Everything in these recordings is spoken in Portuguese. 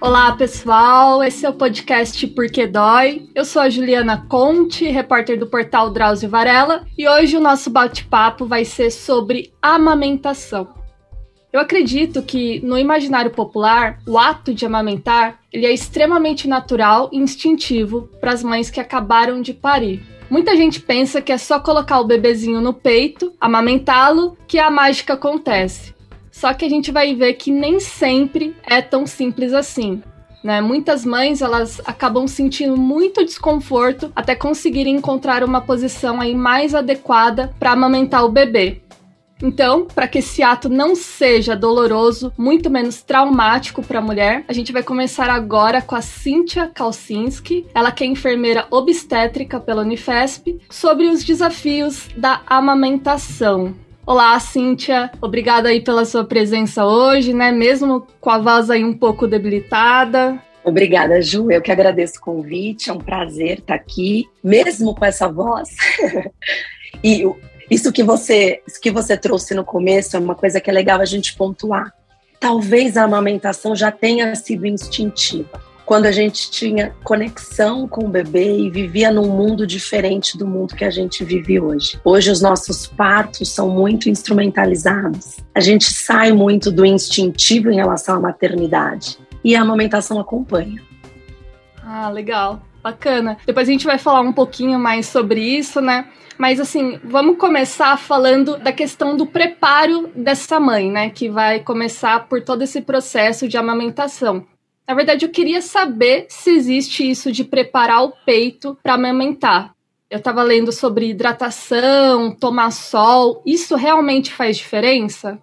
Olá, pessoal. Esse é o podcast Porque Dói. Eu sou a Juliana Conte, repórter do portal Drauzio Varela, e hoje o nosso bate-papo vai ser sobre amamentação. Eu acredito que no imaginário popular, o ato de amamentar, ele é extremamente natural e instintivo para as mães que acabaram de parir. Muita gente pensa que é só colocar o bebezinho no peito, amamentá-lo, que a mágica acontece. Só que a gente vai ver que nem sempre é tão simples assim. Né? Muitas mães elas acabam sentindo muito desconforto até conseguirem encontrar uma posição aí mais adequada para amamentar o bebê. Então, para que esse ato não seja doloroso, muito menos traumático para a mulher, a gente vai começar agora com a Cíntia Kalsinski, ela que é enfermeira obstétrica pela Unifesp, sobre os desafios da amamentação. Olá, Cíntia. Obrigada aí pela sua presença hoje, né? Mesmo com a voz aí um pouco debilitada. Obrigada, Ju. Eu que agradeço o convite. É um prazer estar aqui, mesmo com essa voz. e isso que você, isso que você trouxe no começo é uma coisa que é legal a gente pontuar. Talvez a amamentação já tenha sido instintiva, quando a gente tinha conexão com o bebê e vivia num mundo diferente do mundo que a gente vive hoje. Hoje os nossos partos são muito instrumentalizados. A gente sai muito do instintivo em relação à maternidade e a amamentação acompanha. Ah, legal. Bacana. Depois a gente vai falar um pouquinho mais sobre isso, né? Mas assim, vamos começar falando da questão do preparo dessa mãe, né? Que vai começar por todo esse processo de amamentação. Na verdade, eu queria saber se existe isso de preparar o peito para amamentar. Eu estava lendo sobre hidratação, tomar sol. Isso realmente faz diferença?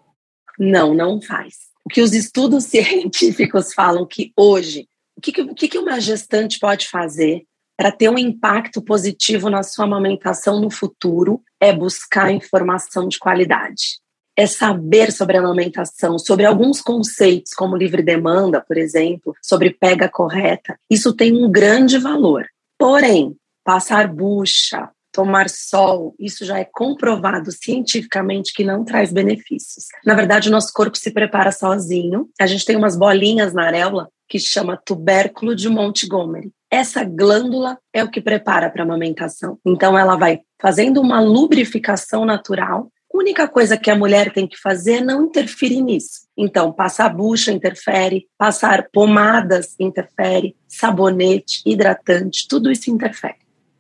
Não, não faz. O que os estudos científicos falam que hoje, o que, que, que uma gestante pode fazer para ter um impacto positivo na sua amamentação no futuro é buscar informação de qualidade. É saber sobre a amamentação, sobre alguns conceitos, como livre demanda, por exemplo, sobre pega correta. Isso tem um grande valor. Porém, passar bucha, tomar sol, isso já é comprovado cientificamente que não traz benefícios. Na verdade, o nosso corpo se prepara sozinho. A gente tem umas bolinhas na areola que chama tubérculo de Montgomery. Essa glândula é o que prepara para a amamentação. Então, ela vai fazendo uma lubrificação natural. A única coisa que a mulher tem que fazer é não interferir nisso. Então, passar bucha interfere, passar pomadas interfere, sabonete, hidratante, tudo isso interfere.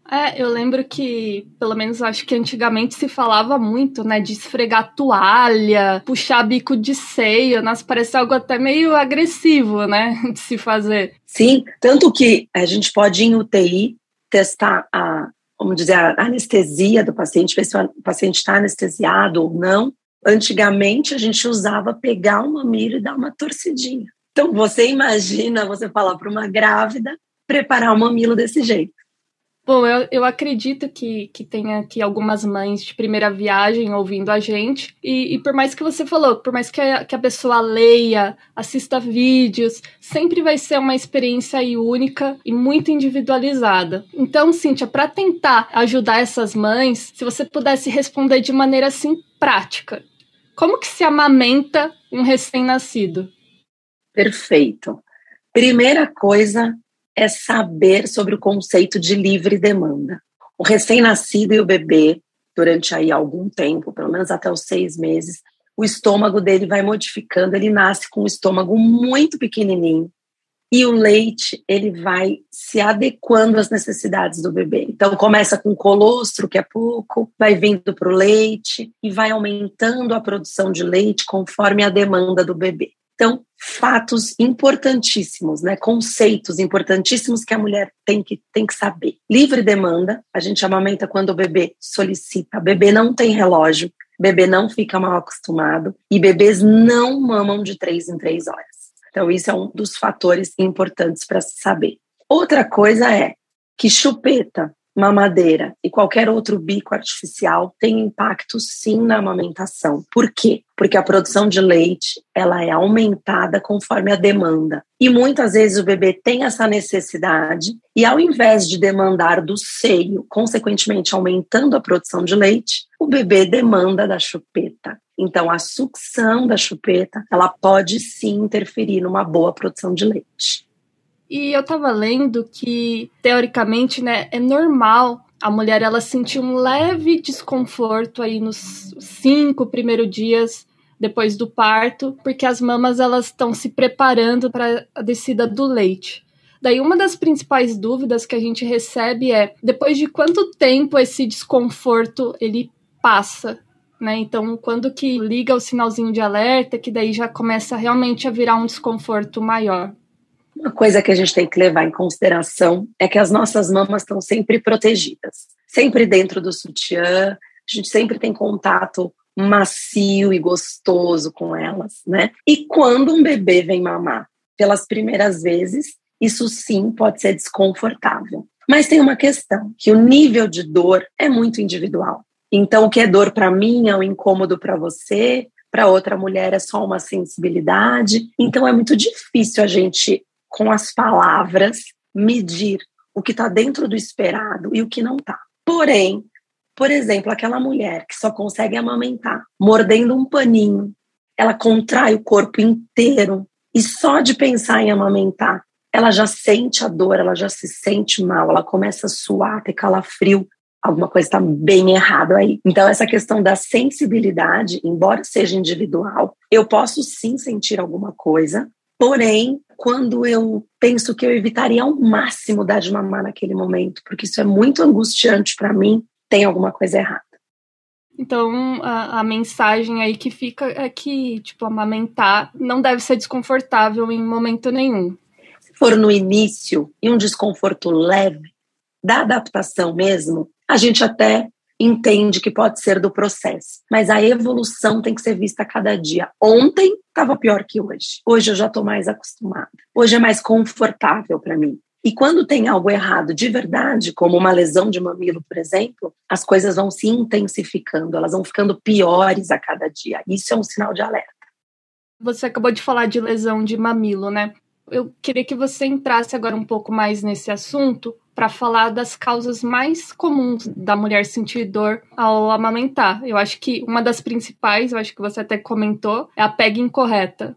É, eu lembro que, pelo menos acho que antigamente se falava muito, né, de esfregar toalha, puxar bico de seio, nas parece algo até meio agressivo, né, de se fazer. Sim, tanto que a gente pode ir em UTI testar a, vamos dizer, a anestesia do paciente, ver se o paciente está anestesiado ou não. Antigamente a gente usava pegar uma mira e dar uma torcidinha. Então você imagina você falar para uma grávida preparar o mamilo desse jeito. Bom, eu, eu acredito que, que tenha aqui algumas mães de primeira viagem ouvindo a gente. E, e por mais que você falou, por mais que a, que a pessoa leia, assista vídeos, sempre vai ser uma experiência única e muito individualizada. Então, Cíntia, para tentar ajudar essas mães, se você pudesse responder de maneira assim prática, como que se amamenta um recém-nascido? Perfeito. Primeira coisa, é saber sobre o conceito de livre demanda. O recém-nascido e o bebê, durante aí algum tempo, pelo menos até os seis meses, o estômago dele vai modificando, ele nasce com um estômago muito pequenininho e o leite ele vai se adequando às necessidades do bebê. Então começa com colostro, que é pouco, vai vindo para o leite e vai aumentando a produção de leite conforme a demanda do bebê. Então, fatos importantíssimos, né? conceitos importantíssimos que a mulher tem que, tem que saber. Livre demanda, a gente amamenta quando o bebê solicita. O bebê não tem relógio, bebê não fica mal acostumado e bebês não mamam de três em três horas. Então, isso é um dos fatores importantes para se saber. Outra coisa é que chupeta mamadeira e qualquer outro bico artificial tem impacto sim na amamentação. Por quê? Porque a produção de leite ela é aumentada conforme a demanda. E muitas vezes o bebê tem essa necessidade e ao invés de demandar do seio, consequentemente aumentando a produção de leite, o bebê demanda da chupeta. Então a sucção da chupeta, ela pode sim interferir numa boa produção de leite. E eu tava lendo que, teoricamente, né, é normal a mulher ela sentir um leve desconforto aí nos cinco primeiros dias depois do parto, porque as mamas elas estão se preparando para a descida do leite. Daí uma das principais dúvidas que a gente recebe é depois de quanto tempo esse desconforto ele passa, né? Então, quando que liga o sinalzinho de alerta, que daí já começa realmente a virar um desconforto maior. Uma coisa que a gente tem que levar em consideração é que as nossas mamas estão sempre protegidas, sempre dentro do sutiã, a gente sempre tem contato macio e gostoso com elas, né? E quando um bebê vem mamar pelas primeiras vezes, isso sim pode ser desconfortável. Mas tem uma questão, que o nível de dor é muito individual. Então, o que é dor para mim é um incômodo para você, para outra mulher é só uma sensibilidade. Então, é muito difícil a gente com as palavras, medir o que está dentro do esperado e o que não está. Porém, por exemplo, aquela mulher que só consegue amamentar mordendo um paninho, ela contrai o corpo inteiro e só de pensar em amamentar, ela já sente a dor, ela já se sente mal, ela começa a suar, ter calafrio, alguma coisa está bem errado aí. Então, essa questão da sensibilidade, embora seja individual, eu posso sim sentir alguma coisa, porém, quando eu penso que eu evitaria ao máximo dar de mamar naquele momento, porque isso é muito angustiante para mim, tem alguma coisa errada. Então, a, a, mensagem aí que fica é que, tipo, amamentar não deve ser desconfortável em momento nenhum. Se for no início e um desconforto leve, da adaptação mesmo, a gente até entende que pode ser do processo. Mas a evolução tem que ser vista a cada dia. Ontem estava pior que hoje. Hoje eu já estou mais acostumada. Hoje é mais confortável para mim. E quando tem algo errado de verdade, como uma lesão de mamilo, por exemplo, as coisas vão se intensificando, elas vão ficando piores a cada dia. Isso é um sinal de alerta. Você acabou de falar de lesão de mamilo, né? Eu queria que você entrasse agora um pouco mais nesse assunto, para falar das causas mais comuns da mulher sentir dor ao amamentar. Eu acho que uma das principais, eu acho que você até comentou, é a pega incorreta.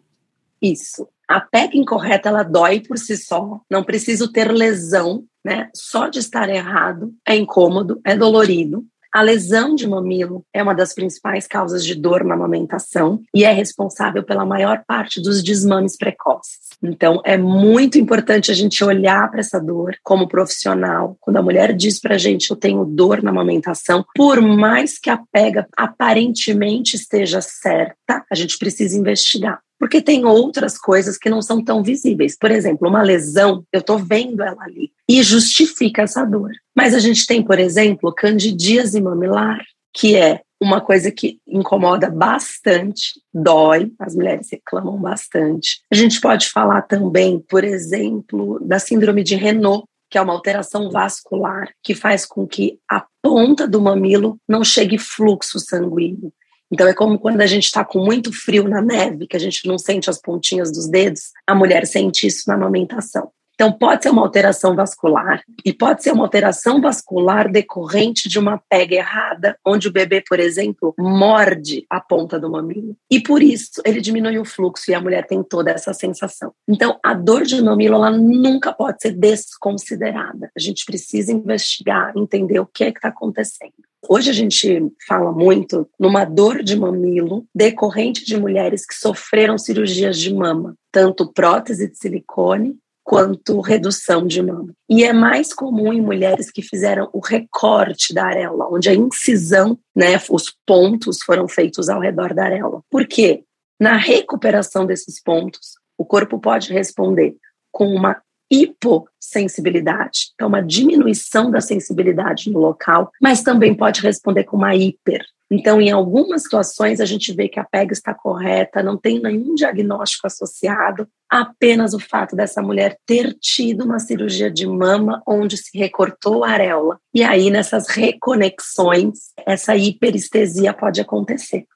Isso. A pega incorreta, ela dói por si só. Não preciso ter lesão, né? Só de estar errado é incômodo, é dolorido. A lesão de mamilo é uma das principais causas de dor na amamentação e é responsável pela maior parte dos desmames precoces. Então, é muito importante a gente olhar para essa dor como profissional. Quando a mulher diz para a gente, eu tenho dor na amamentação, por mais que a pega aparentemente esteja certa, a gente precisa investigar porque tem outras coisas que não são tão visíveis. Por exemplo, uma lesão, eu estou vendo ela ali e justifica essa dor. Mas a gente tem, por exemplo, candidíase mamilar, que é uma coisa que incomoda bastante, dói, as mulheres reclamam bastante. A gente pode falar também, por exemplo, da síndrome de Renault, que é uma alteração vascular que faz com que a ponta do mamilo não chegue fluxo sanguíneo. Então é como quando a gente está com muito frio na neve, que a gente não sente as pontinhas dos dedos, a mulher sente isso na amamentação. Então, pode ser uma alteração vascular e pode ser uma alteração vascular decorrente de uma pega errada, onde o bebê, por exemplo, morde a ponta do mamilo. E por isso ele diminui o fluxo e a mulher tem toda essa sensação. Então, a dor de mamilo ela nunca pode ser desconsiderada. A gente precisa investigar, entender o que é que está acontecendo. Hoje a gente fala muito numa dor de mamilo decorrente de mulheres que sofreram cirurgias de mama, tanto prótese de silicone quanto redução de mama. E é mais comum em mulheres que fizeram o recorte da areola, onde a incisão, né, os pontos foram feitos ao redor da areola. Por quê? Na recuperação desses pontos, o corpo pode responder com uma hipossensibilidade, então uma diminuição da sensibilidade no local, mas também pode responder com uma hiper, então, em algumas situações, a gente vê que a PEG está correta, não tem nenhum diagnóstico associado, apenas o fato dessa mulher ter tido uma cirurgia de mama onde se recortou a areola. E aí, nessas reconexões, essa hiperestesia pode acontecer.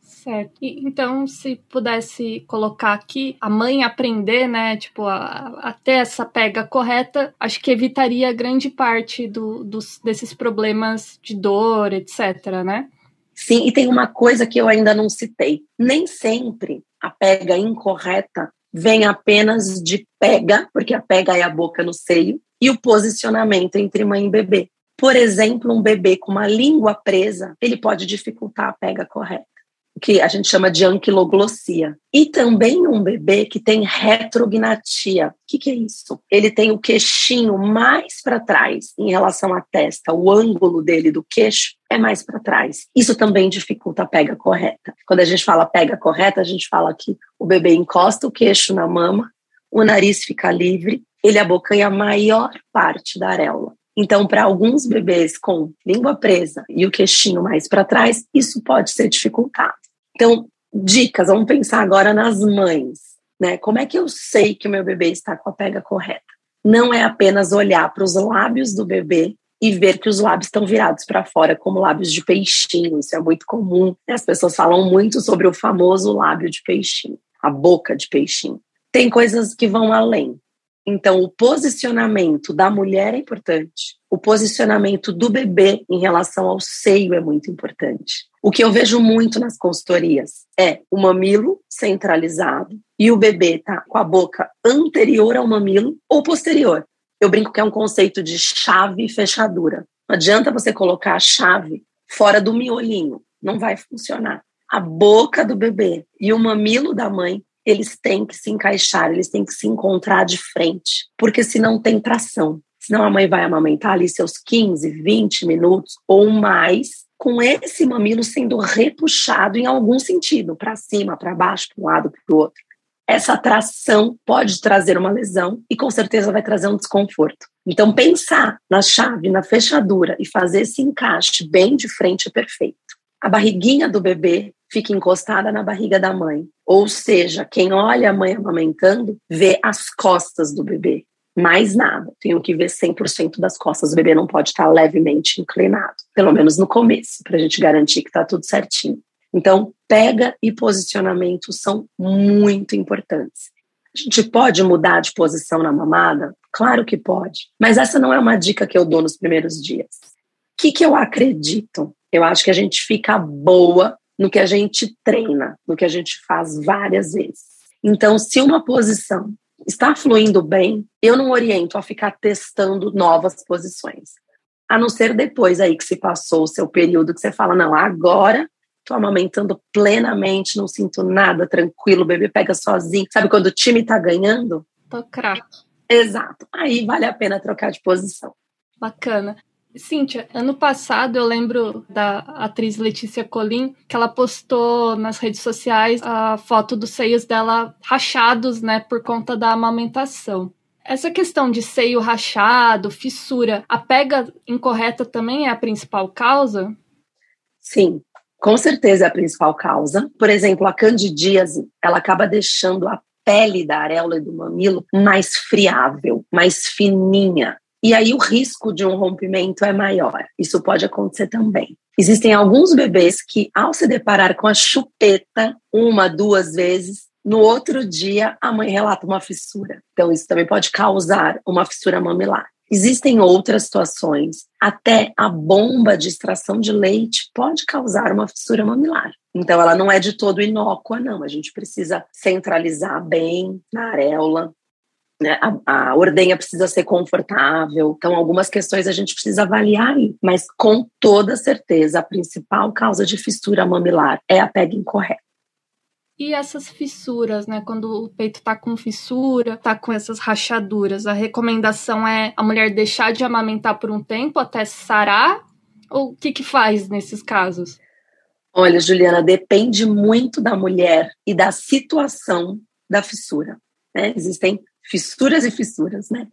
Certo. E, então, se pudesse colocar aqui, a mãe aprender, né, tipo, a, a ter essa pega correta, acho que evitaria grande parte do, dos, desses problemas de dor, etc, né? Sim, e tem uma coisa que eu ainda não citei. Nem sempre a pega incorreta vem apenas de pega, porque a pega é a boca no seio, e o posicionamento entre mãe e bebê. Por exemplo, um bebê com uma língua presa, ele pode dificultar a pega correta que a gente chama de anquiloglossia. E também um bebê que tem retrognatia. O que, que é isso? Ele tem o queixinho mais para trás em relação à testa, o ângulo dele do queixo é mais para trás. Isso também dificulta a pega correta. Quando a gente fala pega correta, a gente fala que o bebê encosta o queixo na mama, o nariz fica livre, ele abocanha a maior parte da areola. Então, para alguns bebês com língua presa e o queixinho mais para trás, isso pode ser dificultado. Então, dicas, vamos pensar agora nas mães, né? Como é que eu sei que o meu bebê está com a pega correta? Não é apenas olhar para os lábios do bebê e ver que os lábios estão virados para fora, como lábios de peixinho. Isso é muito comum. As pessoas falam muito sobre o famoso lábio de peixinho, a boca de peixinho. Tem coisas que vão além. Então, o posicionamento da mulher é importante. O posicionamento do bebê em relação ao seio é muito importante. O que eu vejo muito nas consultorias é o mamilo centralizado e o bebê tá com a boca anterior ao mamilo ou posterior. Eu brinco que é um conceito de chave e fechadura. Não adianta você colocar a chave fora do miolinho, não vai funcionar. A boca do bebê e o mamilo da mãe eles têm que se encaixar, eles têm que se encontrar de frente, porque senão tem tração. Senão a mãe vai amamentar ali seus 15, 20 minutos ou mais, com esse mamilo sendo repuxado em algum sentido, para cima, para baixo, para um lado, para o outro. Essa tração pode trazer uma lesão e com certeza vai trazer um desconforto. Então, pensar na chave, na fechadura e fazer esse encaixe bem de frente é perfeito. A barriguinha do bebê fica encostada na barriga da mãe. Ou seja, quem olha a mãe amamentando vê as costas do bebê. Mais nada. Tenho que ver 100% das costas. O bebê não pode estar levemente inclinado, pelo menos no começo, para a gente garantir que está tudo certinho. Então, pega e posicionamento são muito importantes. A gente pode mudar de posição na mamada? Claro que pode. Mas essa não é uma dica que eu dou nos primeiros dias. O que, que eu acredito? Eu acho que a gente fica boa no que a gente treina, no que a gente faz várias vezes. Então, se uma posição está fluindo bem, eu não oriento a ficar testando novas posições. A não ser depois aí que se passou o seu período que você fala, não, agora estou amamentando plenamente, não sinto nada, tranquilo, o bebê pega sozinho. Sabe quando o time está ganhando? Tô craque. Exato. Aí vale a pena trocar de posição. Bacana. Cíntia, ano passado eu lembro da atriz Letícia Colim que ela postou nas redes sociais a foto dos seios dela rachados, né, por conta da amamentação. Essa questão de seio rachado, fissura, a pega incorreta também é a principal causa? Sim, com certeza é a principal causa. Por exemplo, a candidíase, ela acaba deixando a pele da areola e do mamilo mais friável, mais fininha. E aí o risco de um rompimento é maior. Isso pode acontecer também. Existem alguns bebês que, ao se deparar com a chupeta uma, duas vezes, no outro dia a mãe relata uma fissura. Então, isso também pode causar uma fissura mamilar. Existem outras situações, até a bomba de extração de leite pode causar uma fissura mamilar. Então, ela não é de todo inócua, não. A gente precisa centralizar bem na areola, né? A, a, ordenha precisa ser confortável. Então, algumas questões a gente precisa avaliar aí. Mas, com toda certeza, a principal causa de fissura mamilar é a pega incorreta. E essas fissuras, né? Quando o peito tá com fissura, tá com essas rachaduras, a recomendação é a mulher deixar de amamentar por um tempo até sarar? Ou o que que faz nesses casos? Olha, Juliana, depende muito da mulher e da situação da fissura. Né? Existem fissuras e fissuras, né?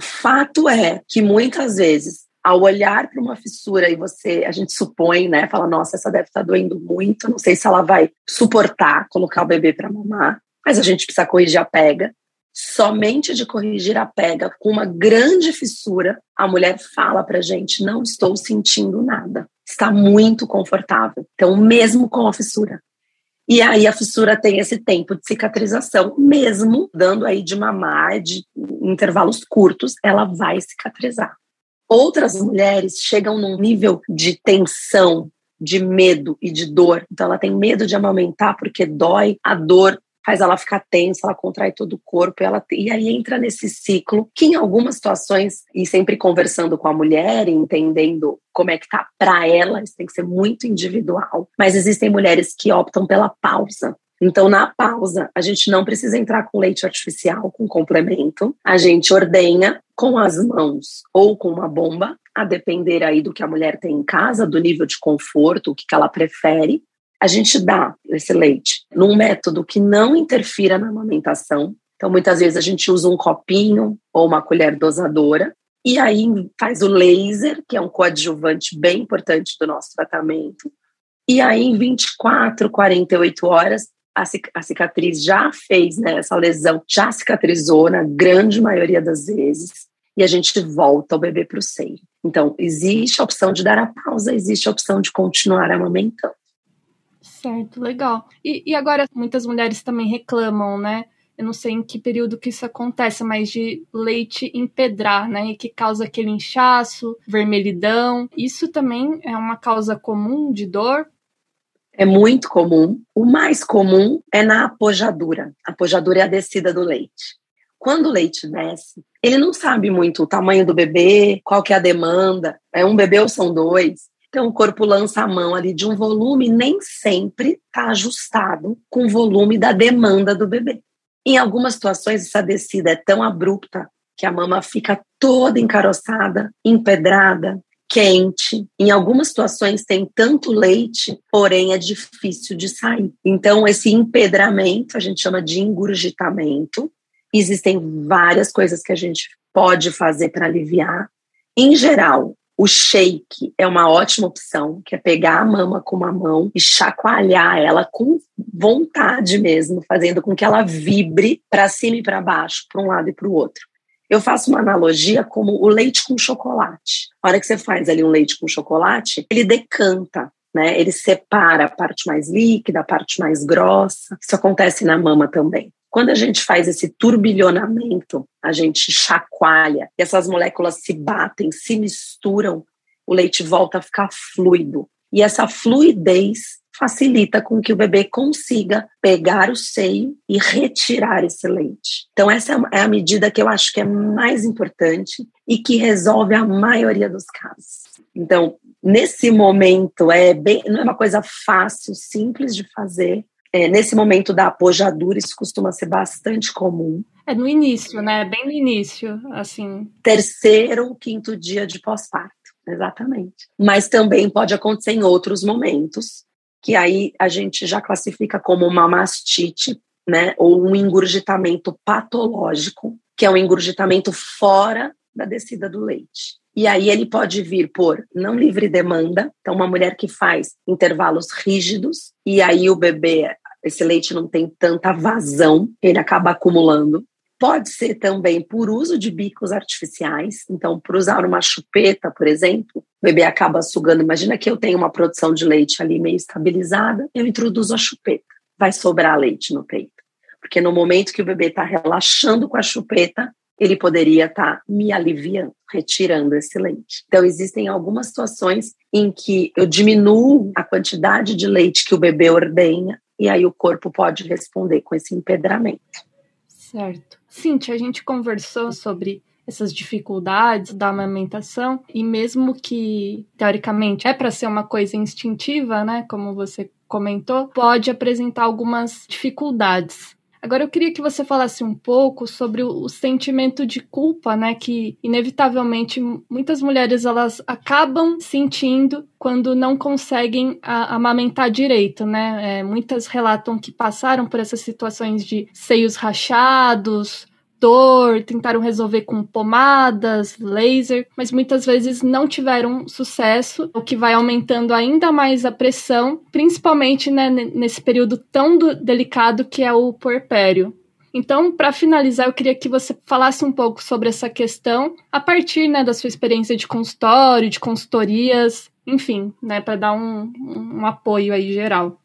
Fato é que muitas vezes, ao olhar para uma fissura e você, a gente supõe, né, fala, nossa, essa deve estar tá doendo muito, não sei se ela vai suportar colocar o bebê para mamar, mas a gente precisa corrigir a pega. Somente de corrigir a pega com uma grande fissura, a mulher fala para gente, não estou sentindo nada, está muito confortável. Então, mesmo com a fissura, e aí a fissura tem esse tempo de cicatrização, mesmo dando aí de mamar de intervalos curtos, ela vai cicatrizar. Outras mulheres chegam num nível de tensão, de medo e de dor. Então ela tem medo de amamentar porque dói, a dor faz ela ficar tensa, ela contrai todo o corpo, ela, e aí entra nesse ciclo que em algumas situações, e sempre conversando com a mulher, entendendo como é que tá para ela, isso tem que ser muito individual, mas existem mulheres que optam pela pausa, então, na pausa, a gente não precisa entrar com leite artificial, com complemento. A gente ordenha com as mãos ou com uma bomba, a depender aí do que a mulher tem em casa, do nível de conforto, o que ela prefere. A gente dá esse leite num método que não interfira na amamentação. Então, muitas vezes a gente usa um copinho ou uma colher dosadora. E aí faz o laser, que é um coadjuvante bem importante do nosso tratamento. E aí, em 24, 48 horas, a cicatriz já fez, né, essa lesão já cicatrizou na grande maioria das vezes e a gente volta o bebê para o seio. Então, existe a opção de dar a pausa, existe a opção de continuar amamentando. Certo, legal. E, e agora, muitas mulheres também reclamam, né? Eu não sei em que período que isso acontece, mas de leite empedrar, né? E que causa aquele inchaço, vermelhidão. Isso também é uma causa comum de dor? é muito comum. O mais comum é na apojadura. A apojadura é a descida do leite. Quando o leite desce, ele não sabe muito o tamanho do bebê, qual que é a demanda, é um bebê ou são dois. Então o corpo lança a mão ali de um volume nem sempre está ajustado com o volume da demanda do bebê. Em algumas situações essa descida é tão abrupta que a mama fica toda encaroçada, empedrada, quente. Em algumas situações tem tanto leite, porém é difícil de sair. Então, esse empedramento a gente chama de engurgitamento. Existem várias coisas que a gente pode fazer para aliviar. Em geral, o shake é uma ótima opção, que é pegar a mama com uma mão e chacoalhar ela com vontade mesmo, fazendo com que ela vibre para cima e para baixo, para um lado e para o outro. Eu faço uma analogia como o leite com chocolate. A hora que você faz ali um leite com chocolate, ele decanta, né? Ele separa a parte mais líquida, a parte mais grossa. Isso acontece na mama também. Quando a gente faz esse turbilhonamento, a gente chacoalha e essas moléculas se batem, se misturam, o leite volta a ficar fluido. E essa fluidez facilita com que o bebê consiga pegar o seio e retirar esse leite. Então, essa é a medida que eu acho que é mais importante e que resolve a maioria dos casos. Então, nesse momento, é bem, não é uma coisa fácil, simples de fazer. É, nesse momento da apojadura, isso costuma ser bastante comum. É no início, né? Bem no início, assim. Terceiro ou quinto dia de pós-parto, exatamente. Mas também pode acontecer em outros momentos, que aí a gente já classifica como uma mastite, né, ou um engurgitamento patológico, que é um engurgitamento fora da descida do leite. E aí ele pode vir por não livre demanda, então uma mulher que faz intervalos rígidos e aí o bebê, esse leite não tem tanta vazão, ele acaba acumulando. Pode ser também por uso de bicos artificiais, então, por usar uma chupeta, por exemplo, o bebê acaba sugando. Imagina que eu tenho uma produção de leite ali meio estabilizada, eu introduzo a chupeta, vai sobrar leite no peito. Porque no momento que o bebê está relaxando com a chupeta, ele poderia estar tá me aliviando, retirando esse leite. Então, existem algumas situações em que eu diminuo a quantidade de leite que o bebê ordenha, e aí o corpo pode responder com esse empedramento. Certo. Cintia, a gente conversou sobre essas dificuldades da amamentação e mesmo que teoricamente é para ser uma coisa instintiva, né, como você comentou, pode apresentar algumas dificuldades. Agora eu queria que você falasse um pouco sobre o, sentimento de culpa, né, que inevitavelmente muitas mulheres elas acabam sentindo quando não conseguem a, amamentar direito, né? É, muitas relatam que passaram por essas situações de seios rachados, dor, tentaram resolver com pomadas, laser, mas muitas vezes não tiveram sucesso, o que vai aumentando ainda mais a pressão, principalmente né, nesse período tão delicado que é o puerpério. Então, para finalizar, eu queria que você falasse um pouco sobre essa questão, a partir né, da sua experiência de consultório, de consultorias, enfim, né, para dar um, um apoio aí geral.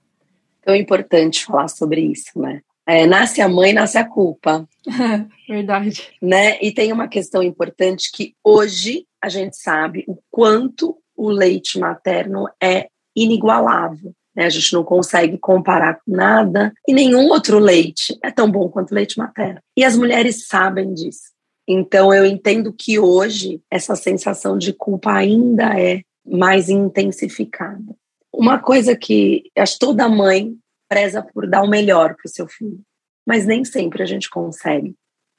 É importante falar sobre isso, né? É, nasce a mãe, nasce a culpa. Verdade. Né? E tem uma questão importante que hoje a gente sabe o quanto o leite materno é inigualável. Né? A gente não consegue comparar com nada e nenhum outro leite é tão bom quanto o leite materno. E as mulheres sabem disso. Então eu entendo que hoje essa sensação de culpa ainda é mais intensificada. Uma coisa que acho toda mãe preza por dar o melhor para o seu filho, mas nem sempre a gente consegue.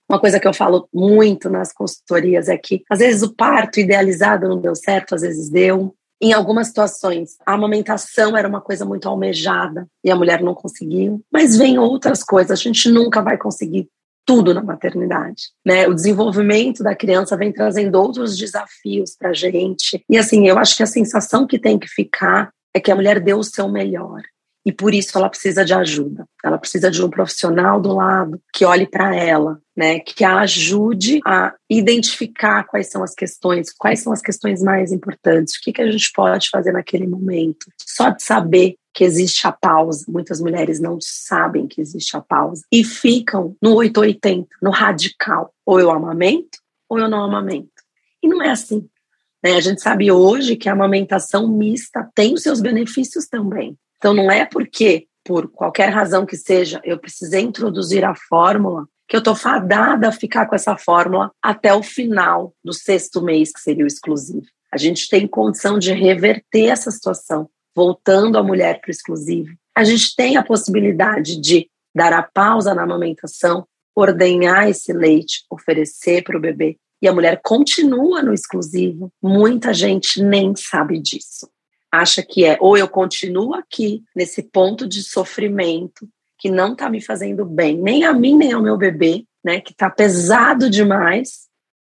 Uma coisa que eu falo muito nas consultorias é que às vezes o parto idealizado não deu certo, às vezes deu, em algumas situações, a amamentação era uma coisa muito almejada e a mulher não conseguiu, mas vem outras coisas, a gente nunca vai conseguir tudo na maternidade, né? O desenvolvimento da criança vem trazendo outros desafios para a gente. E assim, eu acho que a sensação que tem que ficar é que a mulher deu o seu melhor e por isso ela precisa de ajuda. Ela precisa de um profissional do lado que olhe para ela, né, que a ajude a identificar quais são as questões, quais são as questões mais importantes, o que, que a gente pode fazer naquele momento. Só de saber que existe a pausa, muitas mulheres não sabem que existe a pausa e ficam no 880, no radical. Ou eu amamento ou eu não amamento. E não é assim. Né? A gente sabe hoje que a amamentação mista tem os seus benefícios também. Então, não é porque, por qualquer razão que seja, eu precisei introduzir a fórmula, que eu estou fadada a ficar com essa fórmula até o final do sexto mês, que seria o exclusivo. A gente tem condição de reverter essa situação, voltando a mulher para o exclusivo. A gente tem a possibilidade de dar a pausa na amamentação, ordenhar esse leite, oferecer para o bebê, e a mulher continua no exclusivo. Muita gente nem sabe disso acha que é ou eu continuo aqui nesse ponto de sofrimento que não está me fazendo bem, nem a mim nem ao meu bebê, né, que está pesado demais,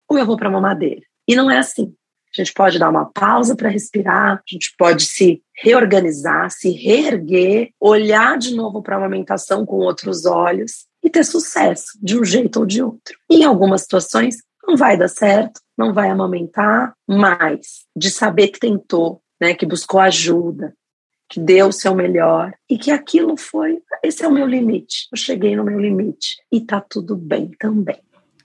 ou eu vou para mamadeira. E não é assim. A gente pode dar uma pausa para respirar, a gente pode se reorganizar, se reerguer, olhar de novo para a amamentação com outros olhos e ter sucesso de um jeito ou de outro. Em algumas situações não vai dar certo, não vai amamentar, mas de saber que tentou, né, que buscou ajuda, que deu o seu melhor e que aquilo foi, esse é o meu limite. Eu cheguei no meu limite e tá tudo bem também.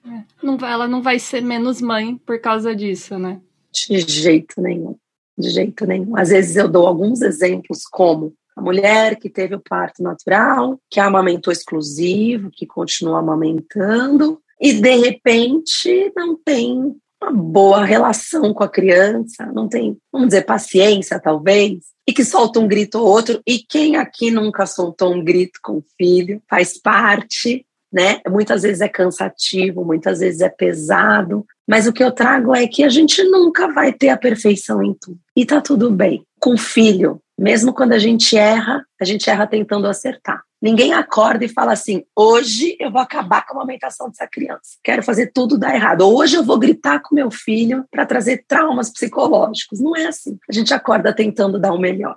É, não vai, ela não vai ser menos mãe por causa disso, né? De jeito nenhum, de jeito nenhum. Às vezes eu dou alguns exemplos como a mulher que teve o parto natural, que amamentou exclusivo, que continua amamentando e de repente não tem uma boa relação com a criança, não tem, vamos dizer, paciência, talvez, e que solta um grito ou outro. E quem aqui nunca soltou um grito com o filho? Faz parte, né? Muitas vezes é cansativo, muitas vezes é pesado, mas o que eu trago é que a gente nunca vai ter a perfeição em tudo. E tá tudo bem. Com filho, mesmo quando a gente erra, a gente erra tentando acertar. Ninguém acorda e fala assim: hoje eu vou acabar com a amamentação dessa criança. Quero fazer tudo dar errado. Hoje eu vou gritar com meu filho para trazer traumas psicológicos. Não é assim. A gente acorda tentando dar o melhor.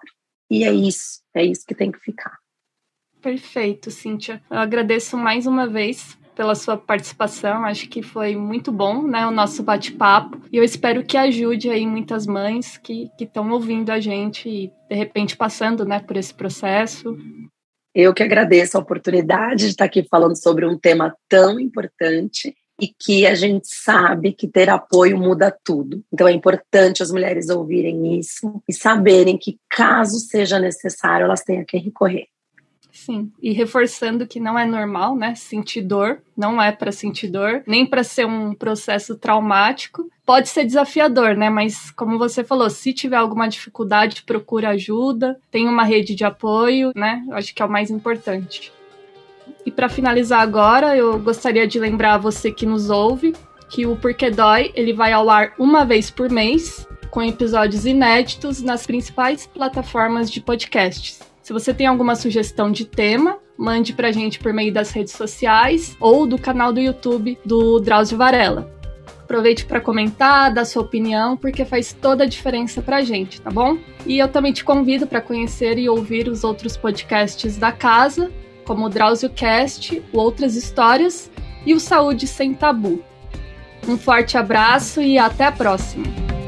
E é isso, é isso que tem que ficar. Perfeito, Cíntia. Eu agradeço mais uma vez pela sua participação. Acho que foi muito bom, né, o nosso bate-papo. E eu espero que ajude aí muitas mães que estão ouvindo a gente e de repente passando, né, por esse processo. Eu que agradeço a oportunidade de estar aqui falando sobre um tema tão importante e que a gente sabe que ter apoio muda tudo. Então é importante as mulheres ouvirem isso e saberem que, caso seja necessário, elas a quem recorrer. Sim, e reforçando que não é normal, né? Sentir dor, não é para sentir dor, nem para ser um processo traumático. Pode ser desafiador, né? Mas como você falou, se tiver alguma dificuldade, procura ajuda, tem uma rede de apoio, né? Acho que é o mais importante. E para finalizar agora, eu gostaria de lembrar você que nos ouve que o Porquê Dói ele vai ao ar uma vez por mês, com episódios inéditos nas principais plataformas de podcasts. Se você tem alguma sugestão de tema, mande pra gente por meio das redes sociais ou do canal do YouTube do Drauzio Varela. Aproveite para comentar, dar sua opinião, porque faz toda a diferença pra gente, tá bom? E eu também te convido para conhecer e ouvir os outros podcasts da casa, como o Drauzio Cast, o Outras Histórias e o Saúde Sem Tabu. Um forte abraço e até a próxima!